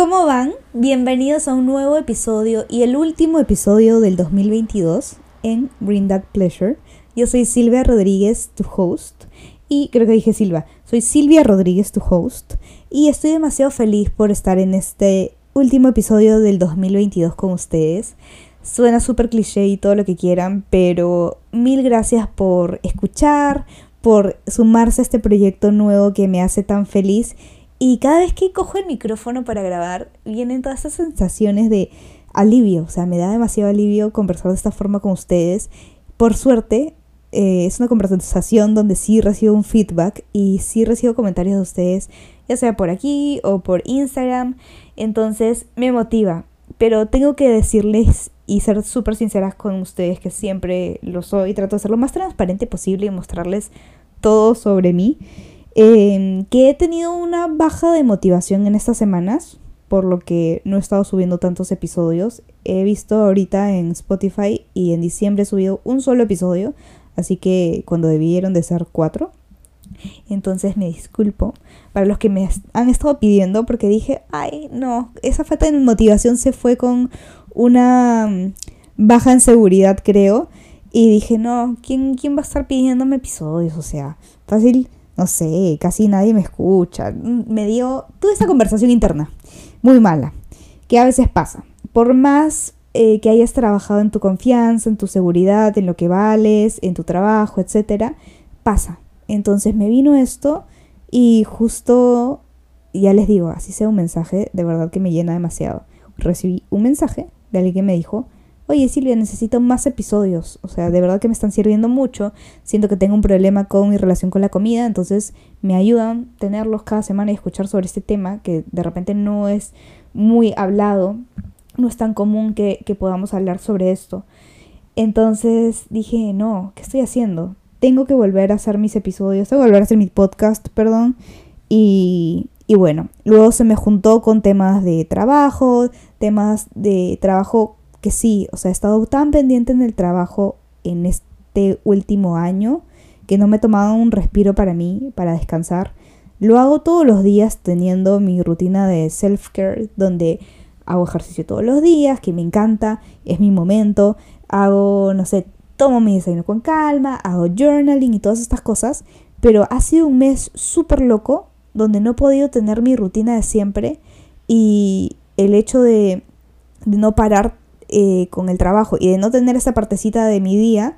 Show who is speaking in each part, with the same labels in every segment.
Speaker 1: ¿Cómo van? Bienvenidos a un nuevo episodio y el último episodio del 2022 en Bring That Pleasure. Yo soy Silvia Rodríguez, tu host. Y creo que dije Silva. Soy Silvia Rodríguez, tu host. Y estoy demasiado feliz por estar en este último episodio del 2022 con ustedes. Suena súper cliché y todo lo que quieran, pero mil gracias por escuchar, por sumarse a este proyecto nuevo que me hace tan feliz. Y cada vez que cojo el micrófono para grabar, vienen todas esas sensaciones de alivio. O sea, me da demasiado alivio conversar de esta forma con ustedes. Por suerte, eh, es una conversación donde sí recibo un feedback y sí recibo comentarios de ustedes, ya sea por aquí o por Instagram. Entonces me motiva. Pero tengo que decirles y ser súper sinceras con ustedes, que siempre lo soy. Trato de ser lo más transparente posible y mostrarles todo sobre mí. Em, que he tenido una baja de motivación en estas semanas, por lo que no he estado subiendo tantos episodios. He visto ahorita en Spotify y en diciembre he subido un solo episodio, así que cuando debieron de ser cuatro. Entonces me disculpo para los que me han estado pidiendo porque dije, ay, no, esa falta de motivación se fue con una mm, baja en seguridad, creo. Y dije, no, ¿quién, ¿quién va a estar pidiéndome episodios? O sea, fácil, no sé, casi nadie me escucha. Me dio toda esa conversación interna, muy mala, que a veces pasa. Por más eh, que hayas trabajado en tu confianza, en tu seguridad, en lo que vales, en tu trabajo, etcétera, pasa. Entonces me vino esto y justo, ya les digo, así sea un mensaje, de verdad que me llena demasiado. Recibí un mensaje de alguien que me dijo, oye Silvia, necesito más episodios, o sea, de verdad que me están sirviendo mucho, siento que tengo un problema con mi relación con la comida, entonces me ayudan tenerlos cada semana y escuchar sobre este tema que de repente no es muy hablado, no es tan común que, que podamos hablar sobre esto. Entonces dije, no, ¿qué estoy haciendo? Tengo que volver a hacer mis episodios, tengo que volver a hacer mi podcast, perdón, y, y bueno, luego se me juntó con temas de trabajo, temas de trabajo que sí, o sea, he estado tan pendiente en el trabajo en este último año que no me he tomado un respiro para mí, para descansar. Lo hago todos los días teniendo mi rutina de self-care donde hago ejercicio todos los días, que me encanta, es mi momento, hago, no sé, tomo mi desayuno con calma, hago journaling y todas estas cosas, pero ha sido un mes súper loco donde no he podido tener mi rutina de siempre y el hecho de, no parar eh, con el trabajo y de no tener esa partecita de mi día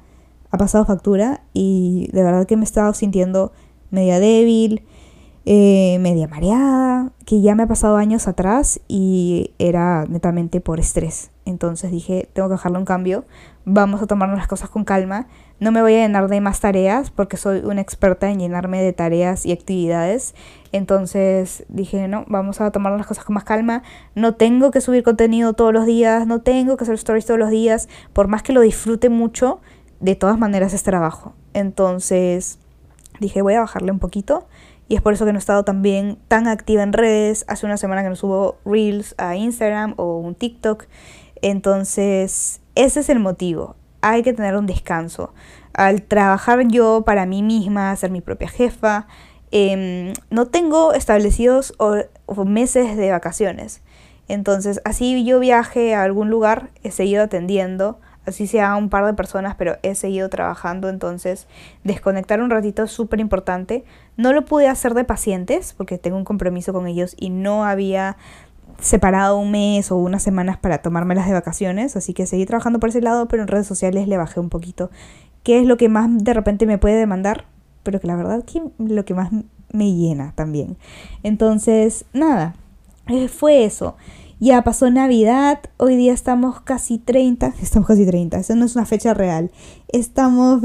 Speaker 1: ha pasado factura y de verdad que me he estado sintiendo media débil, eh, media mareada, que ya me ha pasado años atrás y era netamente por estrés. Entonces dije, tengo que dejarle un cambio, vamos a tomarnos las cosas con calma, no me voy a llenar de más tareas porque soy una experta en llenarme de tareas y actividades. Entonces dije, no, vamos a tomar las cosas con más calma, no tengo que subir contenido todos los días, no tengo que hacer stories todos los días, por más que lo disfrute mucho, de todas maneras es trabajo. Entonces dije, voy a bajarle un poquito y es por eso que no he estado también tan activa en redes. Hace una semana que no subo reels a Instagram o un TikTok. Entonces, ese es el motivo. Hay que tener un descanso. Al trabajar yo para mí misma, ser mi propia jefa, em, no tengo establecidos meses de vacaciones. Entonces, así yo viaje a algún lugar, he seguido atendiendo así sea un par de personas, pero he seguido trabajando, entonces desconectar un ratito es súper importante. No lo pude hacer de pacientes porque tengo un compromiso con ellos y no había separado un mes o unas semanas para tomármelas de vacaciones, así que seguí trabajando por ese lado, pero en redes sociales le bajé un poquito. ¿Qué es lo que más de repente me puede demandar? Pero que la verdad que lo que más me llena también. Entonces, nada, eh, fue eso. Ya pasó Navidad, hoy día estamos casi 30, estamos casi 30, eso no es una fecha real. Estamos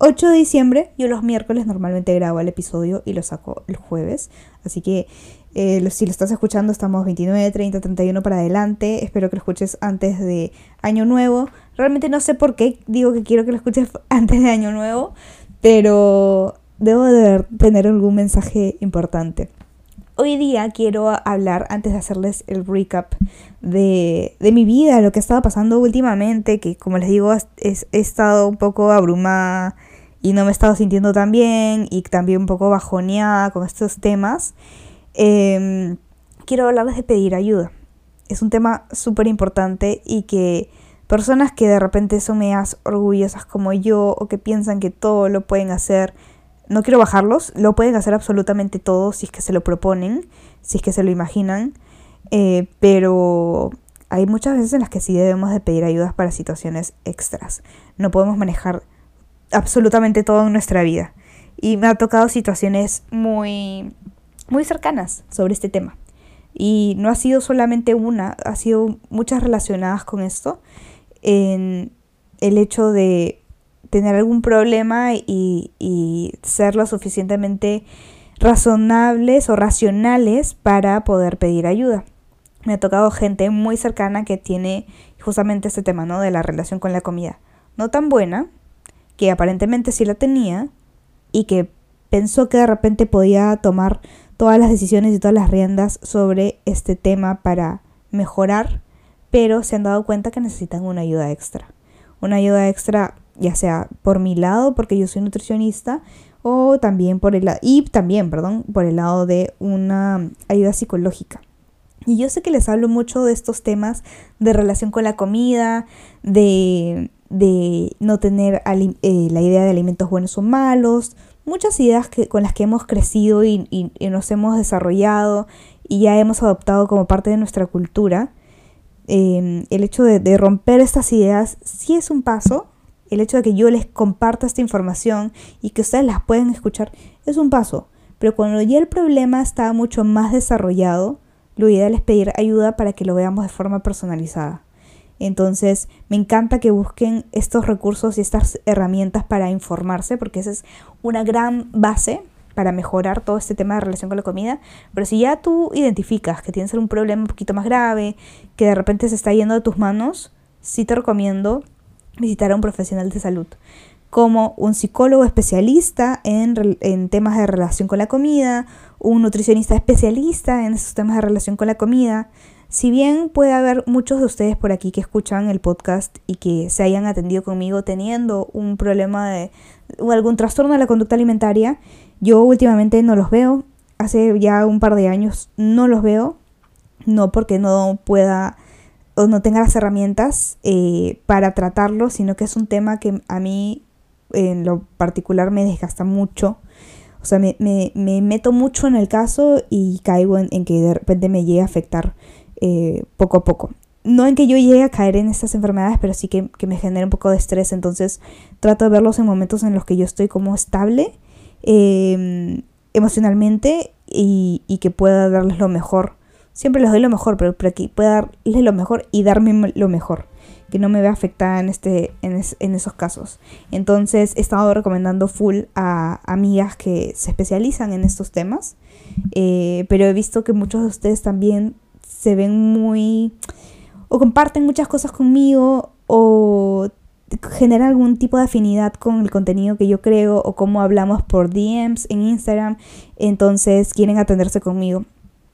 Speaker 1: 28 de diciembre, yo los miércoles normalmente grabo el episodio y lo saco el jueves, así que eh, si lo estás escuchando estamos 29, 30, 31 para adelante, espero que lo escuches antes de Año Nuevo. Realmente no sé por qué digo que quiero que lo escuches antes de Año Nuevo, pero debo de tener algún mensaje importante. Hoy día quiero hablar, antes de hacerles el recap de, mi vida, lo que ha estado pasando últimamente, que como les digo, he estado un poco abrumada y no me he estado sintiendo tan bien y también un poco bajoneada con estos temas. Em, quiero hablarles de pedir ayuda. Es un tema súper importante y que personas que de repente son medias orgullosas como yo o que piensan que todo lo pueden hacer, no quiero bajarlos, lo pueden hacer absolutamente todo si es que se lo proponen, si es que se lo imaginan, eh, pero hay muchas veces en las que sí debemos de pedir ayudas para situaciones extras. No podemos manejar absolutamente todo en nuestra vida. Y me ha tocado situaciones muy, muy cercanas sobre este tema. Y no ha sido solamente una, ha sido muchas relacionadas con esto. En el hecho de tener algún problema y, y ser lo suficientemente razonables o racionales para poder pedir ayuda. Me ha tocado gente muy cercana que tiene justamente este tema, ¿no? De la relación con la comida. No tan buena, que aparentemente sí la tenía y que pensó que de repente podía tomar todas las decisiones y todas las riendas sobre este tema para mejorar, pero se han dado cuenta que necesitan una ayuda extra. Una ayuda extra ya sea por mi lado, porque yo soy nutricionista, o también por el y también, perdón, por el lado de una ayuda psicológica. Y yo sé que les hablo mucho de estos temas de relación con la comida, de, de no tener eh, la idea de alimentos buenos o malos, muchas ideas que, con las que hemos crecido y, nos hemos desarrollado y ya hemos adoptado como parte de nuestra cultura. Em, el hecho de, de romper estas ideas sí es un paso, el hecho de que yo les comparta esta información y que ustedes las pueden escuchar es un paso. Pero cuando ya el problema está mucho más desarrollado, lo ideal es pedir ayuda para que lo veamos de forma personalizada. Entonces, me encanta que busquen estos recursos y estas herramientas para informarse, porque esa es una gran base para mejorar todo este tema de relación con la comida. Pero si ya tú identificas que tienes un problema un poquito más grave, que de repente se está yendo de tus manos, sí te recomiendo visitar a un profesional de salud, como un psicólogo especialista en, en temas de relación con la comida, un nutricionista especialista en esos temas de relación con la comida, si bien puede haber muchos de ustedes por aquí que escuchan el podcast y que se hayan atendido conmigo teniendo un problema de o algún trastorno de la conducta alimentaria, yo últimamente no los veo. Hace ya un par de años no los veo. No porque no pueda o no tenga las herramientas eh, para tratarlo, sino que es un tema que a mí en lo particular me desgasta mucho. O sea, me, meto mucho en el caso y caigo en, en que de repente me llegue a afectar eh, poco a poco. No en que yo llegue a caer en estas enfermedades, pero sí que, me genera un poco de estrés. Entonces trato de verlos en momentos en los que yo estoy como estable em, emocionalmente y, que pueda darles lo mejor. Siempre les doy lo mejor, pero, pero que pueda darles lo mejor y darme lo mejor. Que no me vea afectada en, este, en, esos casos. Entonces he estado recomendando full a amigas que se especializan en estos temas. Eh, pero he visto que muchos de ustedes también se ven muy o comparten muchas cosas conmigo o generan algún tipo de afinidad con el contenido que yo creo o cómo hablamos por DMs en Instagram, entonces quieren atenderse conmigo.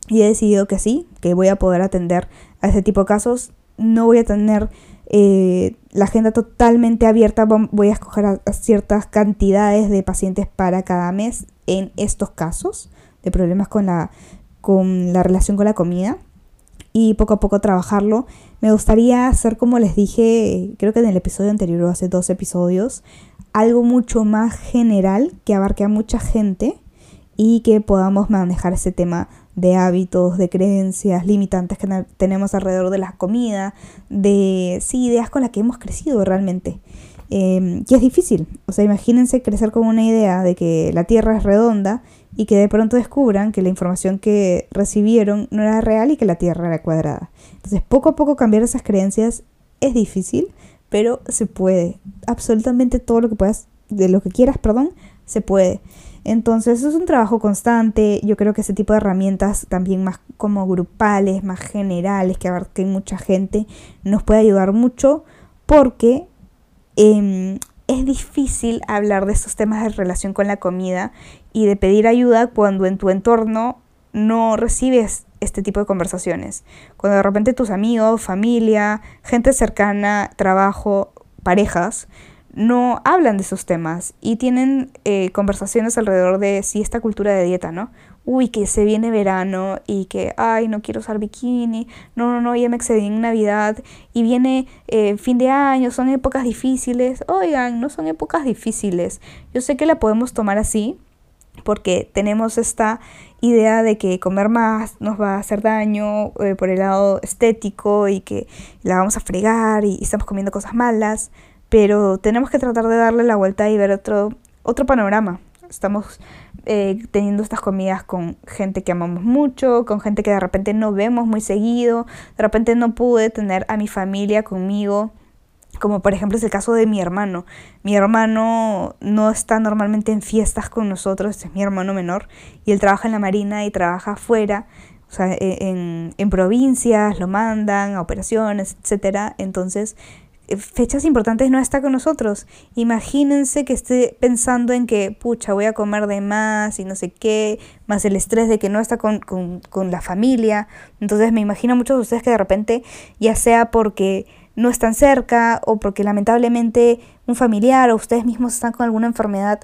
Speaker 1: Y he decidido que sí, que voy a poder atender a ese tipo de casos. No voy a tener eh, la agenda totalmente abierta, voy a escoger a ciertas cantidades de pacientes para cada mes en estos casos de problemas con la, con la relación con la comida y poco a poco trabajarlo. Me gustaría hacer, como les dije, creo que en el episodio anterior o hace dos episodios, algo mucho más general que abarque a mucha gente y que podamos manejar ese tema de hábitos, de creencias limitantes que tenemos alrededor de la comida, de sí, ideas con las que hemos crecido realmente. Eh, y es difícil, o sea, imagínense crecer con una idea de que la Tierra es redonda y que de pronto descubran que la información que recibieron no era real y que la Tierra era cuadrada. Entonces, poco a poco cambiar esas creencias es difícil, pero se puede. Absolutamente todo lo que puedas, de lo que quieras, perdón, se puede. Entonces es un trabajo constante. Yo creo que ese tipo de herramientas también más como grupales, más generales, que abarquen mucha gente, nos puede ayudar mucho porque em, es difícil hablar de estos temas de relación con la comida y de pedir ayuda cuando en tu entorno no recibes este tipo de conversaciones. Cuando de repente tus amigos, familia, gente cercana, trabajo, parejas, no hablan de esos temas y tienen eh, conversaciones alrededor de si esta cultura de dieta, ¿no? Uy, que se viene verano y que, ay, no quiero usar bikini, no, no, no, ya me excedí en Navidad y viene eh, fin de año, son épocas difíciles. Oigan, no son épocas difíciles. Yo sé que la podemos tomar así porque tenemos esta idea de que comer más nos va a hacer daño eh, por el lado estético y que la vamos a fregar y estamos comiendo cosas malas pero tenemos que tratar de darle la vuelta y ver otro, otro panorama. Estamos eh, teniendo estas comidas con gente que amamos mucho, con gente que de repente no vemos muy seguido, de repente no pude tener a mi familia conmigo, como por ejemplo es el caso de mi hermano. Mi hermano no está normalmente en fiestas con nosotros, es mi hermano menor, y él trabaja en la marina y trabaja afuera, o sea, e, en, en provincias, lo mandan a operaciones, etc. Entonces eh, fechas importantes no está con nosotros. Imagínense que esté pensando en que, pucha, voy a comer de más y no sé qué, más el estrés de que no está con, con, la familia. Entonces me imagino a muchos de ustedes que de repente, ya sea porque no están cerca o porque lamentablemente un familiar o ustedes mismos están con alguna enfermedad,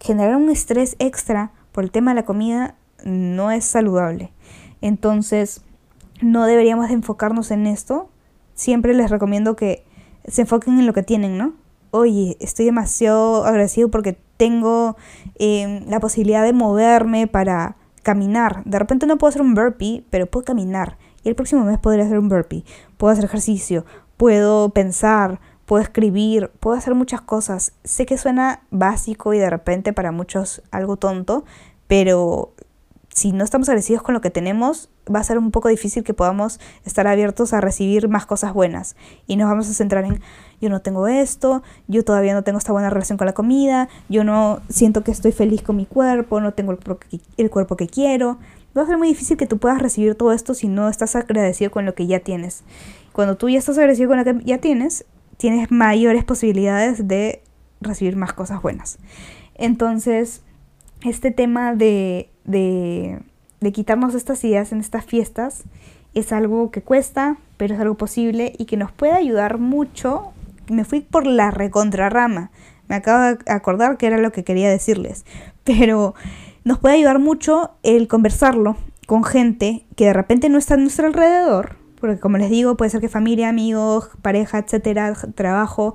Speaker 1: generar un estrés extra por el tema de la comida no es saludable. Entonces, no deberíamos de enfocarnos en esto. Siempre les recomiendo que se enfoquen en lo que tienen, ¿no? Oye, estoy demasiado agradecido porque tengo em, la posibilidad de moverme para caminar. De repente no puedo hacer un burpee, pero puedo caminar. Y el próximo mes podré hacer un burpee. Puedo hacer ejercicio, puedo pensar, puedo escribir, puedo hacer muchas cosas. Sé que suena básico y de repente para muchos algo tonto, pero si no estamos agradecidos con lo que tenemos, va a ser un poco difícil que podamos estar abiertos a recibir más cosas buenas. Y nos vamos a centrar en, yo no tengo esto, yo todavía no tengo esta buena relación con la comida, yo no siento que estoy feliz con mi cuerpo, no tengo el, cuerpo que quiero. Va a ser muy difícil que tú puedas recibir todo esto si no estás agradecido con lo que ya tienes. Cuando tú ya estás agradecido con lo que ya tienes, tienes mayores posibilidades de recibir más cosas buenas. Entonces, este tema de de, quitarnos estas ideas en estas fiestas es algo que cuesta, pero es algo posible y que nos puede ayudar mucho. Me fui por la recontrarrama. Me acabo de acordar que era lo que quería decirles. Pero nos puede ayudar mucho el conversarlo con gente que de repente no está a nuestro alrededor. Porque como les digo, puede ser que familia, amigos, pareja, etcétera, trabajo,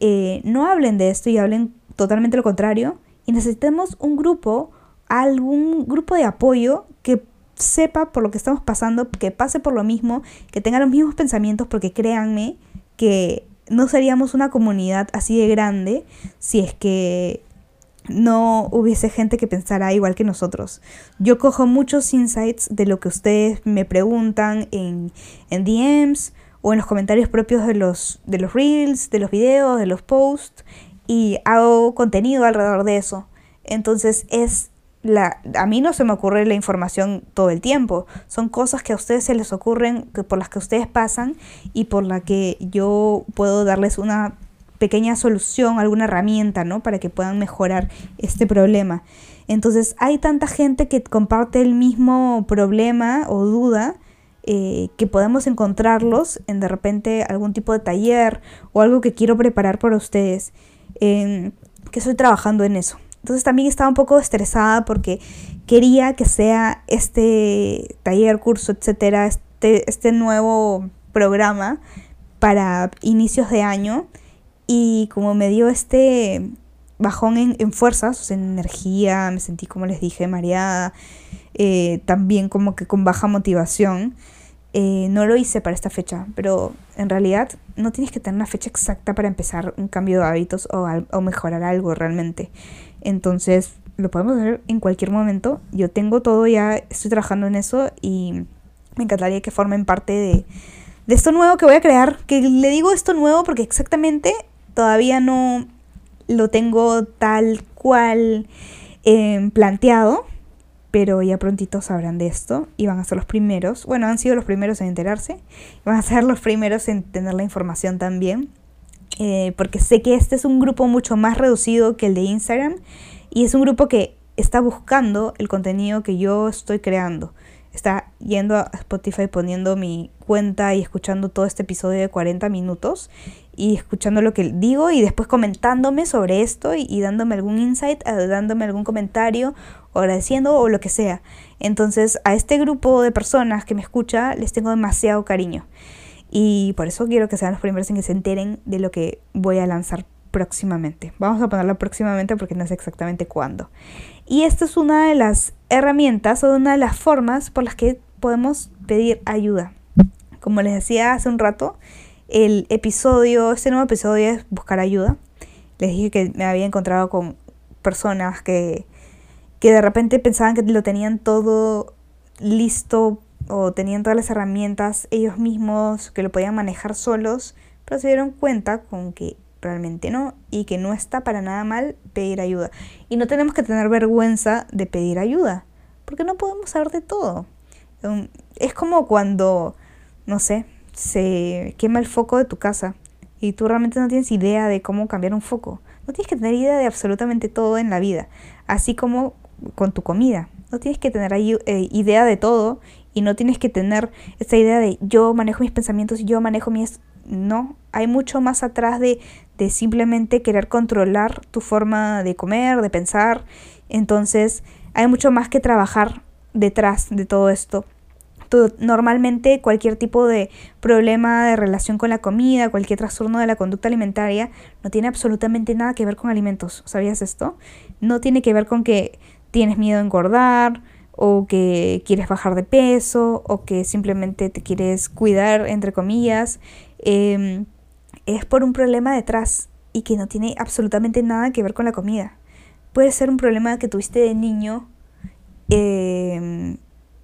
Speaker 1: eh, no hablen de esto y hablen totalmente lo contrario. Y necesitamos un grupo algún grupo de apoyo que sepa por lo que estamos pasando, que pase por lo mismo, que tenga los mismos pensamientos, porque créanme que no seríamos una comunidad así de grande si es que no hubiese gente que pensara igual que nosotros. Yo cojo muchos insights de lo que ustedes me preguntan en, en DMs o en los comentarios propios de los, de los reels, de los videos, de los posts y hago contenido alrededor de eso. Entonces es a mí no se me ocurre la información todo el tiempo. Son cosas que a ustedes se les ocurren, que por las que ustedes pasan y por la que yo puedo darles una pequeña solución, alguna herramienta, ¿no? Para que puedan mejorar este problema. Entonces, hay tanta gente que comparte el mismo problema o duda eh, que podemos encontrarlos en de repente algún tipo de taller o algo que quiero preparar para ustedes. que estoy trabajando en eso. Entonces también estaba un poco estresada porque quería que sea este taller, curso, etcétera, este, este nuevo programa para inicios de año. Y como me dio este bajón en, fuerzas, en energía, me sentí, como les dije, mareada, eh, también como que con baja motivación. Eh, no lo hice para esta fecha, pero en realidad no tienes que tener una fecha exacta para empezar un cambio de hábitos o, o mejorar algo realmente. Entonces, lo podemos hacer en cualquier momento. Yo tengo todo ya, estoy trabajando en eso y me encantaría que formen parte de, esto nuevo que voy a crear. Que le digo esto nuevo porque exactamente todavía no lo tengo tal cual em, planteado. Pero ya prontito sabrán de esto y van a ser los primeros. Bueno, han sido los primeros en enterarse. Van a ser los primeros en tener la información también. Eh, porque sé que este es un grupo mucho más reducido que el de Instagram y es un grupo que está buscando el contenido que yo estoy creando. Está yendo a Spotify poniendo mi cuenta y escuchando todo este episodio de 40 minutos y escuchando lo que digo y después comentándome sobre esto y, dándome algún insight, eh, dándome algún comentario agradeciendo o lo que sea. Entonces a este grupo de personas que me escucha les tengo demasiado cariño y por eso quiero que sean los primeros en que se enteren de lo que voy a lanzar próximamente. Vamos a ponerlo próximamente porque no sé exactamente cuándo. Y esta es una de las herramientas o una de las formas por las que podemos pedir ayuda. Como les decía hace un rato, el episodio, este nuevo episodio es buscar ayuda. Les dije que me había encontrado con personas que, que de repente pensaban que lo tenían todo listo o tenían todas las herramientas ellos mismos, que lo podían manejar solos, pero se dieron cuenta con que realmente no y que no está para nada mal pedir ayuda. Y no tenemos que tener vergüenza de pedir ayuda, porque no podemos saber de todo. Um, es como cuando, no sé, se quema el foco de tu casa y tú realmente no tienes idea de cómo cambiar un foco. No tienes que tener idea de absolutamente todo en la vida, así como con tu comida. No tienes que tener eh, idea de todo y no tienes que tener esta idea de yo manejo mis pensamientos, yo manejo mis... No, hay mucho más atrás de, de simplemente querer controlar tu forma de comer, de pensar. Entonces, hay mucho más que trabajar detrás de todo esto normalmente cualquier tipo de problema de relación con la comida, cualquier trastorno de la conducta alimentaria, no tiene absolutamente nada que ver con alimentos. ¿Sabías esto? No tiene que ver con que tienes miedo a engordar o que quieres bajar de peso o que simplemente te quieres cuidar, entre comillas. Em, es por un problema detrás y que no tiene absolutamente nada que ver con la comida. Puede ser un problema que tuviste de niño. Eh,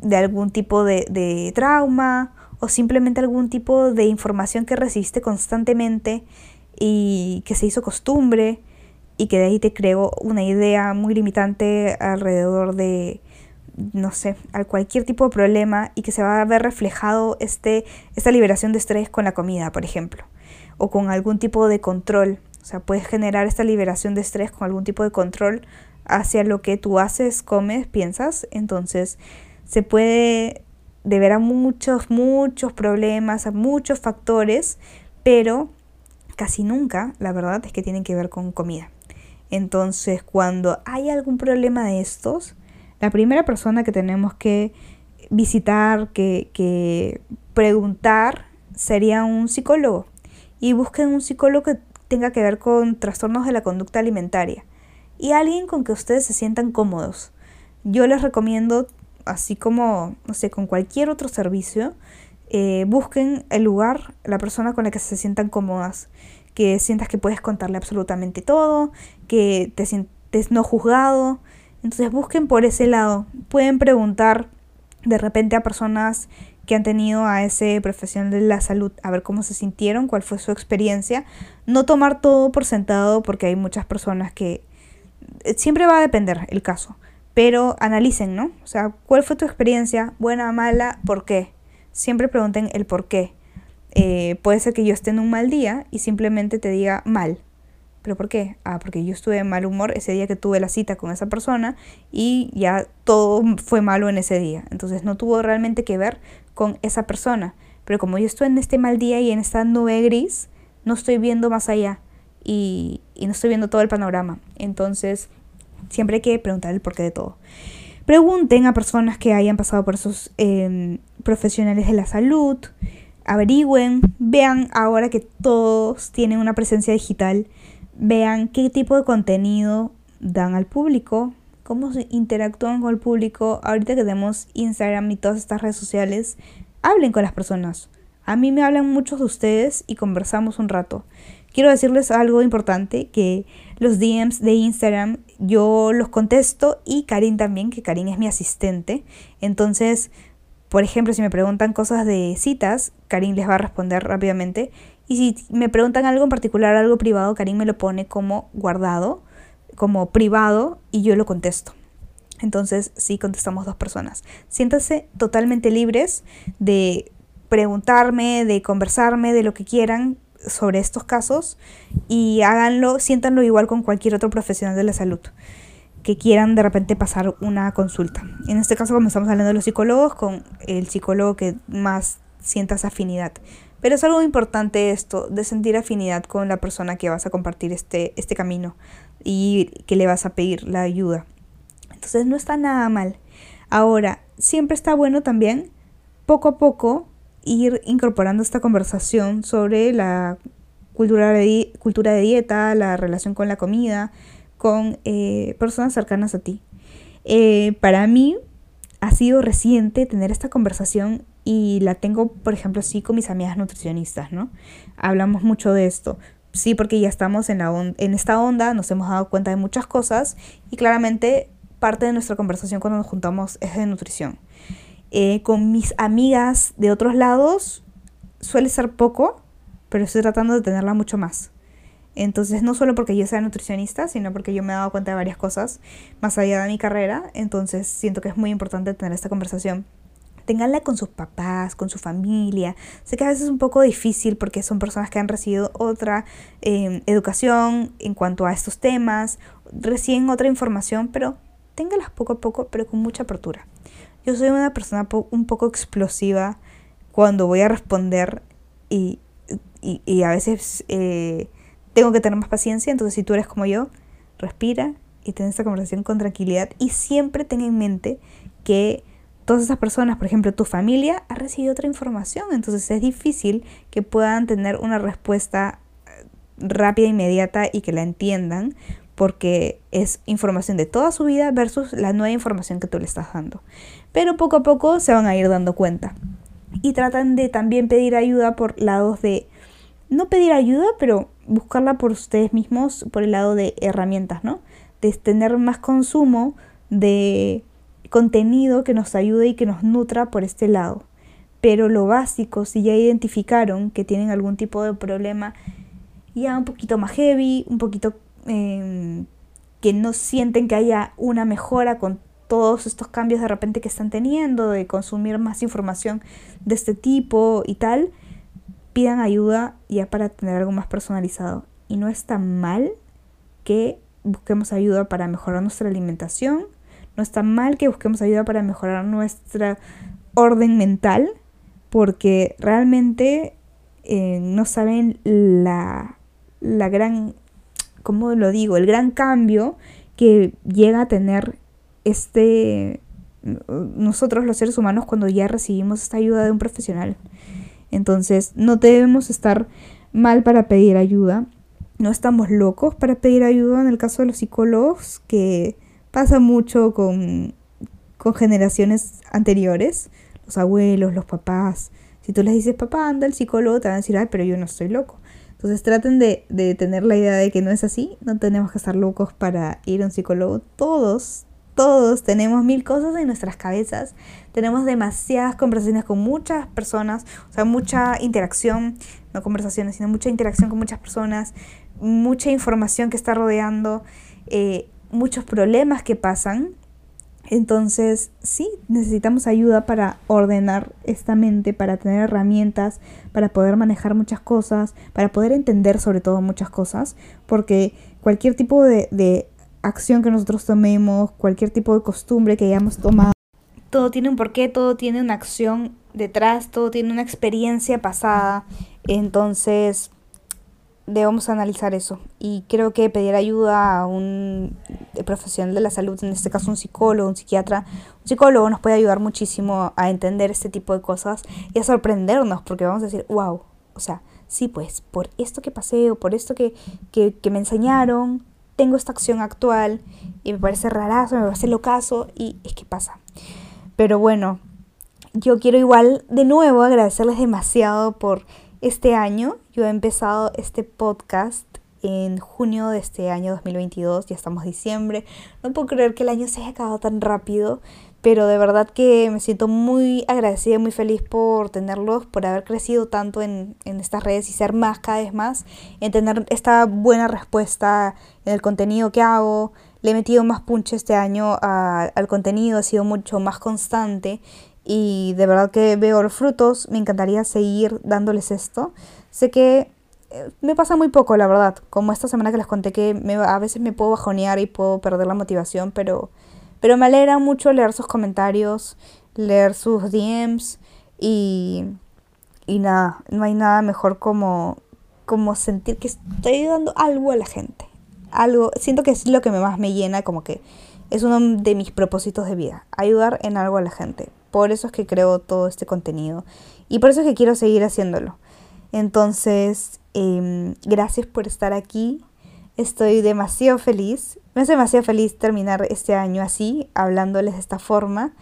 Speaker 1: de algún tipo de, trauma o simplemente algún tipo de información que recibiste constantemente y que se hizo costumbre y que de ahí te creó una idea muy limitante alrededor de, no sé, a cualquier tipo de problema y que se va a ver reflejado este, esta liberación de estrés con la comida, por ejemplo, o con algún tipo de control. O sea, puedes generar esta liberación de estrés con algún tipo de control hacia lo que tú haces, comes, piensas. Entonces, se puede deber a muchos, muchos problemas, a muchos factores, pero casi nunca, la verdad, es que tienen que ver con comida. Entonces, cuando hay algún problema de estos, la primera persona que tenemos que visitar, que, que preguntar, sería un psicólogo. Y busquen un psicólogo que tenga que ver con trastornos de la conducta alimentaria. Y alguien con que ustedes se sientan cómodos. Yo les recomiendo así como, no sé, con cualquier otro servicio, eh, busquen el lugar, la persona con la que se sientan cómodas, que sientas que puedes contarle absolutamente todo, que te sientes no juzgado. Entonces busquen por ese lado. Pueden preguntar de repente a personas que han tenido a ese profesional de la salud, a ver cómo se sintieron, cuál fue su experiencia. No tomar todo por sentado porque hay muchas personas que eh, siempre va a depender el caso pero analicen, ¿no? O sea, ¿cuál fue tu experiencia? Buena, mala, ¿por qué? Siempre pregunten el por qué. Eh, puede ser que yo esté en un mal día y simplemente te diga mal. ¿Pero por qué? Ah, porque yo estuve en mal humor ese día que tuve la cita con esa persona y ya todo fue malo en ese día. Entonces no tuvo realmente que ver con esa persona. Pero como yo estoy en este mal día y en esta nube gris, no estoy viendo más allá y no estoy viendo todo el panorama. Entonces Siempre hay que preguntar el porqué de todo. Pregunten a personas que hayan pasado por esos em, profesionales de la salud. Averigüen, vean ahora que todos tienen una presencia digital, vean qué tipo de contenido dan al público, cómo interactúan con el público. Ahorita que tenemos Instagram y todas estas redes sociales, hablen con las personas. A mí me hablan muchos de ustedes y conversamos un rato. Quiero decirles algo importante, que los DMs de Instagram yo los contesto y Karin también, que Karin es mi asistente. Entonces, por ejemplo, si me preguntan cosas de citas, Karin les va a responder rápidamente. Y si me preguntan algo en particular, algo privado, Karin me lo pone como guardado, como privado, y yo lo contesto. Entonces, sí contestamos dos personas. Siéntanse totalmente libres de preguntarme, de conversarme, de lo que quieran sobre estos casos y háganlo, siéntanlo igual con cualquier otro profesional de la salud que quieran de repente pasar una consulta. En este caso, como estamos hablando de los psicólogos, con el psicólogo que más sientas afinidad. Pero es algo importante esto, de sentir afinidad con la persona que vas a compartir este, este camino y que le vas a pedir la ayuda. Entonces no está nada mal. Ahora, siempre está bueno también, poco a poco, ir incorporando esta conversación sobre la cultura de, cultura de dieta, la relación con la comida, con eh, personas cercanas a ti. Eh, para mí ha sido reciente tener esta conversación y la tengo, por ejemplo, así con mis amigas nutricionistas, ¿no? Hablamos mucho de esto. Sí, porque ya estamos en, la en esta onda, nos hemos dado cuenta de muchas cosas y claramente parte de nuestra conversación cuando nos juntamos es de nutrición. Eh, con mis amigas de otros lados suele ser poco, pero estoy tratando de tenerla mucho más. Entonces, no solo porque yo sea nutricionista, sino porque yo me he dado cuenta de varias cosas más allá de mi carrera. Entonces, siento que es muy importante tener esta conversación. Ténganla con sus papás, con su familia. Sé que a veces es un poco difícil porque son personas que han recibido otra em, educación en cuanto a estos temas, reciben otra información, pero ténganlas poco a poco, pero con mucha apertura. Yo soy una persona un poco explosiva cuando voy a responder y, y, a veces... Eh, tengo que tener más paciencia, entonces si tú eres como yo, respira y ten esta conversación con tranquilidad. Y siempre ten en mente que todas esas personas, por ejemplo, tu familia, ha recibido otra información, entonces es difícil que puedan tener una respuesta eh, rápida, inmediata y que la entiendan, porque es información de toda su vida versus la nueva información que tú le estás dando. Pero poco a poco se van a ir dando cuenta. Y tratan de también pedir ayuda por lados de, no pedir ayuda, pero buscarla por ustedes mismos por el lado de herramientas, ¿no? De tener más consumo de contenido que nos ayude y que nos nutra por este lado. Pero lo básico, si ya identificaron que tienen algún tipo de problema ya un poquito más heavy, un poquito em, que no sienten que haya una mejora con todos estos cambios de repente que están teniendo, de consumir más información de este tipo y tal, pidan ayuda ya para tener algo más personalizado. Y no está mal que busquemos ayuda para mejorar nuestra alimentación. No está mal que busquemos ayuda para mejorar nuestra orden mental. Porque realmente eh, no saben la, la gran, ¿cómo lo digo? El gran cambio que llega a tener este nosotros los seres humanos cuando ya recibimos esta ayuda de un profesional. Entonces, no debemos estar mal para pedir ayuda. No estamos locos para pedir ayuda en el caso de los psicólogos, que pasa mucho con, con generaciones anteriores, los abuelos, los papás. Si tú les dices, papá, anda al psicólogo, te van a decir, ay, pero yo no estoy loco. Entonces traten de, de tener la idea de que no es así, no tenemos que estar locos para ir a un psicólogo. Todos, todos tenemos mil cosas en nuestras cabezas, tenemos demasiadas conversaciones con muchas personas, o sea, mucha interacción, no conversaciones, sino mucha interacción con muchas personas, mucha información que está rodeando, eh, muchos problemas que pasan. Entonces, sí, necesitamos ayuda para ordenar esta mente, para tener herramientas, para poder manejar muchas cosas, para poder entender sobre todo muchas cosas, porque cualquier tipo de acción que nosotros tomemos, cualquier tipo de costumbre que hayamos tomado. Todo tiene un porqué, todo tiene una acción detrás, todo tiene una experiencia pasada. Entonces, debemos analizar eso. Y creo que pedir ayuda a un profesional de la salud, en este caso un psicólogo, un psiquiatra, un psicólogo nos puede ayudar muchísimo a entender este tipo de cosas y a sorprendernos, porque vamos a decir, wow, o sea, sí, pues por esto que pasé o por esto que, que, que me enseñaron, tengo esta acción actual y me parece rarazo, me parece locazo y es que pasa. Pero bueno, yo quiero igual de nuevo agradecerles demasiado por este año. Yo he empezado este podcast en junio de este año 2022, ya estamos diciembre. No puedo creer que el año se haya acabado tan rápido, pero de verdad que me siento muy agradecida, muy feliz por tenerlos, por haber crecido tanto en, en, estas redes y ser más cada vez más, en tener esta buena respuesta en el contenido que hago. Le he metido más punch este año al contenido, ha sido mucho más constante y de verdad que veo los frutos, me encantaría seguir dándoles esto. Sé que eh, me pasa muy poco, la verdad, como esta semana que les conté que me, a veces me puedo bajonear y puedo perder la motivación, pero pero me alegra mucho leer sus comentarios, leer sus DMs y, y nada, no hay nada mejor como, como sentir que estoy dando algo a la gente. Algo, siento que es lo que más me llena, como que es uno de mis propósitos de vida, ayudar en algo a la gente. Por eso es que creo todo este contenido y por eso es que quiero seguir haciéndolo. Entonces, em, gracias por estar aquí. Estoy demasiado feliz. Me hace demasiado feliz terminar este año así, hablándoles de esta forma.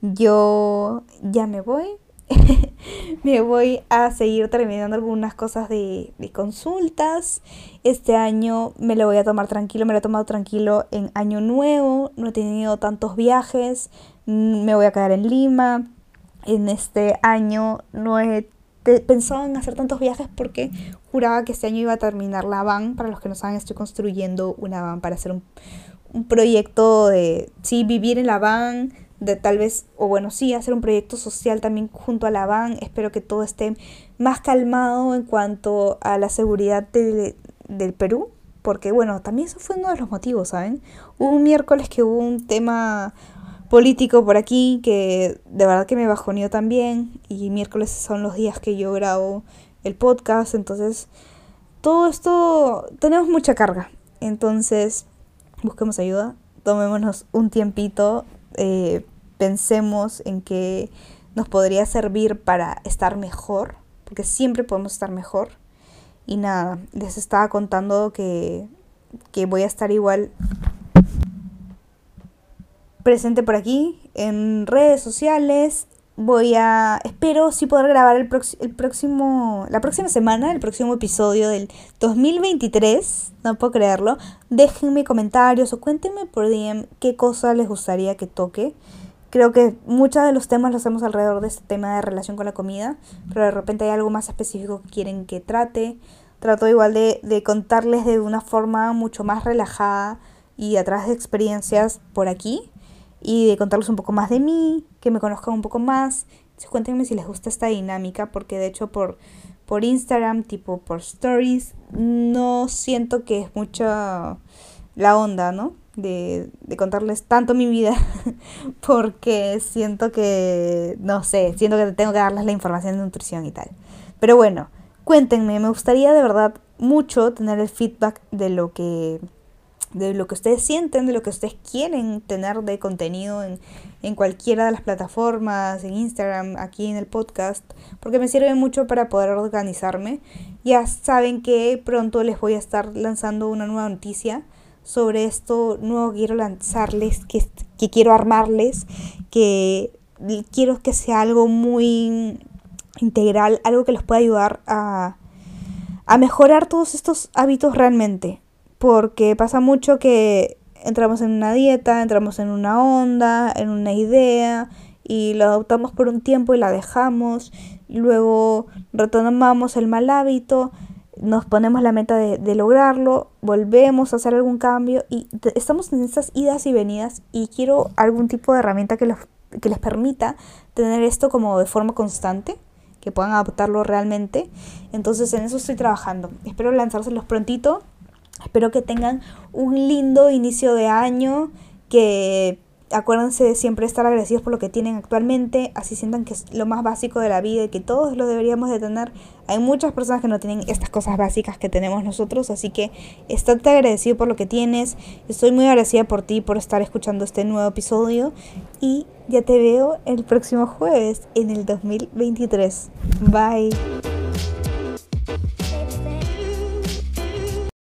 Speaker 1: Yo ya me voy. me voy a seguir terminando algunas cosas de, de, consultas. Este año me lo voy a tomar tranquilo, me lo he tomado tranquilo en año nuevo. No he tenido tantos viajes. Me voy a quedar en Lima. En este año no he pensado en hacer tantos viajes porque juraba que este año iba a terminar la van. Para los que no saben, estoy construyendo una van para hacer un, un proyecto de, sí, vivir en la van, de tal vez, o bueno, sí, hacer un proyecto social también junto a la van. Espero que todo esté más calmado en cuanto a la seguridad de, del Perú. Porque bueno, también eso fue uno de los motivos, ¿saben? Hubo un miércoles que hubo un tema político por aquí que de verdad que me bajoneó también y miércoles son los días que yo grabo el podcast, entonces todo esto tenemos mucha carga, entonces busquemos ayuda, tomémonos un tiempito, eh, pensemos en qué nos podría servir para estar mejor, porque siempre podemos estar mejor. Y nada, les estaba contando que, que voy a estar igual presente por aquí en redes sociales. Voy a, espero sí poder grabar el, el próximo, la próxima semana, el próximo episodio del 2023. No puedo creerlo. Déjenme comentarios o cuéntenme por DM qué cosa les gustaría que toque. Creo que muchos de los temas los hacemos alrededor de este tema de relación con la comida, pero de repente hay algo más específico que quieren que trate. Trato igual de, de contarles de una forma mucho más relajada y a través de experiencias por aquí y de contarles un poco más de mí, que me conozcan un poco más. Cuéntenme si les gusta esta dinámica, porque de hecho por, por Instagram, tipo por stories, no siento que es mucha la onda, ¿no? De, de contarles tanto mi vida, porque siento que, no sé, siento que tengo que darles la información de nutrición y tal. Pero bueno, cuéntenme, me gustaría de verdad mucho tener el feedback de lo que de lo que ustedes sienten, de lo que ustedes quieren tener de contenido en, en, cualquiera de las plataformas, en Instagram, aquí en el podcast, porque me sirve mucho para poder organizarme. Ya saben que pronto les voy a estar lanzando una nueva noticia sobre esto nuevo quiero lanzarles, que, que quiero armarles, que quiero que sea algo muy integral, algo que les pueda ayudar a, a mejorar todos estos hábitos realmente porque pasa mucho que entramos en una dieta, entramos en una onda, en una idea y lo adoptamos por un tiempo y la dejamos, luego retomamos el mal hábito, nos ponemos la meta de, lograrlo, volvemos a hacer algún cambio y estamos en estas idas y venidas y quiero algún tipo de herramienta que, que les permita tener esto como de forma constante que puedan adoptarlo realmente. Entonces en eso estoy trabajando. Espero lanzárselos prontito Espero que tengan un lindo inicio de año, que acuérdense de siempre estar agradecidos por lo que tienen actualmente, así sientan que es lo más básico de la vida y que todos lo deberíamos de tener. Hay muchas personas que no tienen estas cosas básicas que tenemos nosotros, así que estate agradecido por lo que tienes. Estoy muy agradecida por ti por estar escuchando este nuevo episodio y ya te veo el próximo jueves en el 2023. Bye.